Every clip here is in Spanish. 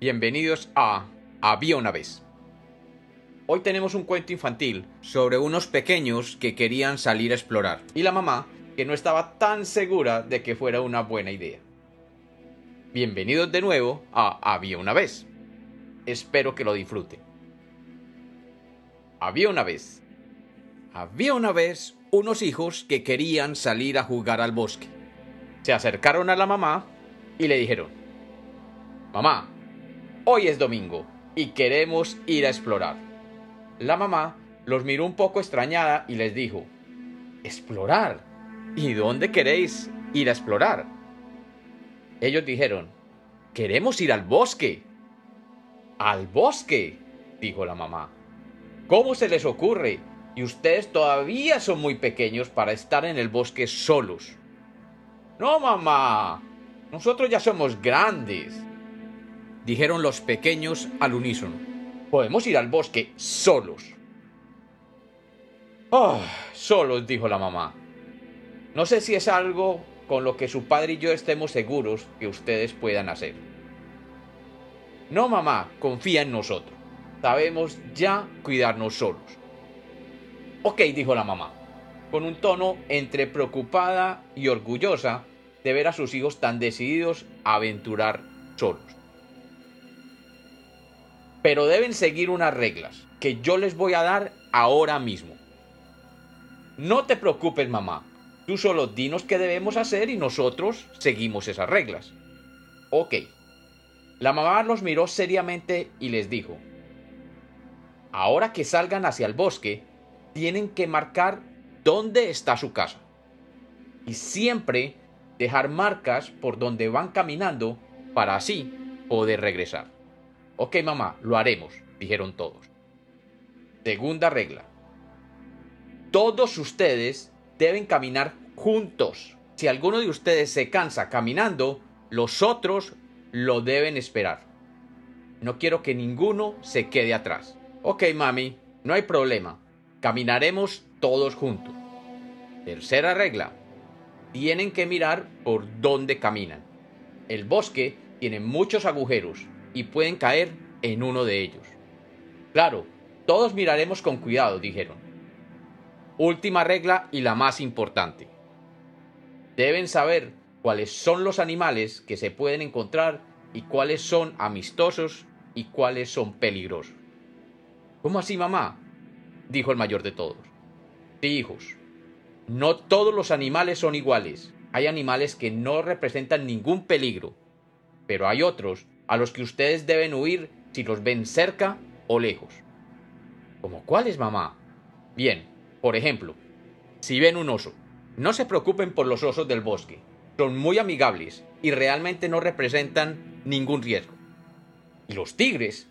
Bienvenidos a Había una vez. Hoy tenemos un cuento infantil sobre unos pequeños que querían salir a explorar y la mamá que no estaba tan segura de que fuera una buena idea. Bienvenidos de nuevo a Había una vez. Espero que lo disfruten. Había una vez. Había una vez unos hijos que querían salir a jugar al bosque. Se acercaron a la mamá y le dijeron, Mamá, hoy es domingo y queremos ir a explorar. La mamá los miró un poco extrañada y les dijo, ¿Explorar? ¿Y dónde queréis ir a explorar? Ellos dijeron, queremos ir al bosque. ¿Al bosque? dijo la mamá. ¿Cómo se les ocurre? Y ustedes todavía son muy pequeños para estar en el bosque solos. No, mamá. Nosotros ya somos grandes dijeron los pequeños al unísono. Podemos ir al bosque solos. Oh, solos, dijo la mamá. No sé si es algo con lo que su padre y yo estemos seguros que ustedes puedan hacer. No, mamá, confía en nosotros. Sabemos ya cuidarnos solos. Ok, dijo la mamá, con un tono entre preocupada y orgullosa de ver a sus hijos tan decididos a aventurar solos pero deben seguir unas reglas que yo les voy a dar ahora mismo. No te preocupes, mamá. Tú solo dinos qué debemos hacer y nosotros seguimos esas reglas. Ok. La mamá los miró seriamente y les dijo, ahora que salgan hacia el bosque, tienen que marcar dónde está su casa. Y siempre dejar marcas por donde van caminando para así poder regresar. Ok, mamá, lo haremos, dijeron todos. Segunda regla. Todos ustedes deben caminar juntos. Si alguno de ustedes se cansa caminando, los otros lo deben esperar. No quiero que ninguno se quede atrás. Ok, mami, no hay problema. Caminaremos todos juntos. Tercera regla. Tienen que mirar por dónde caminan. El bosque tiene muchos agujeros y pueden caer en uno de ellos. Claro, todos miraremos con cuidado, dijeron. Última regla y la más importante. Deben saber cuáles son los animales que se pueden encontrar y cuáles son amistosos y cuáles son peligrosos. ¿Cómo así, mamá? dijo el mayor de todos. Sí, hijos. No todos los animales son iguales. Hay animales que no representan ningún peligro, pero hay otros a los que ustedes deben huir si los ven cerca o lejos. ¿Como cuáles, mamá? Bien, por ejemplo, si ven un oso, no se preocupen por los osos del bosque. Son muy amigables y realmente no representan ningún riesgo. ¿Y los tigres?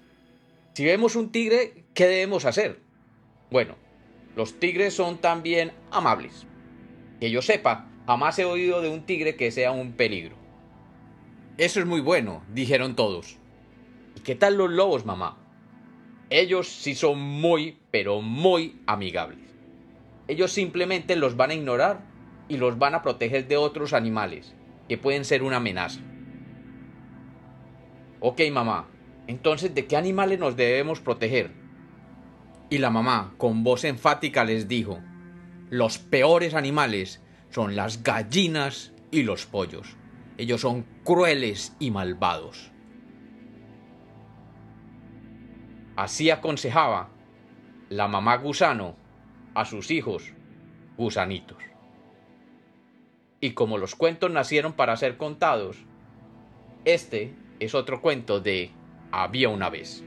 Si vemos un tigre, ¿qué debemos hacer? Bueno, los tigres son también amables. Que yo sepa, jamás he oído de un tigre que sea un peligro. Eso es muy bueno, dijeron todos. ¿Y qué tal los lobos, mamá? Ellos sí son muy, pero muy amigables. Ellos simplemente los van a ignorar y los van a proteger de otros animales, que pueden ser una amenaza. Ok, mamá, entonces ¿de qué animales nos debemos proteger? Y la mamá, con voz enfática, les dijo, los peores animales son las gallinas y los pollos. Ellos son crueles y malvados. Así aconsejaba la mamá gusano a sus hijos gusanitos. Y como los cuentos nacieron para ser contados, este es otro cuento de Había una vez.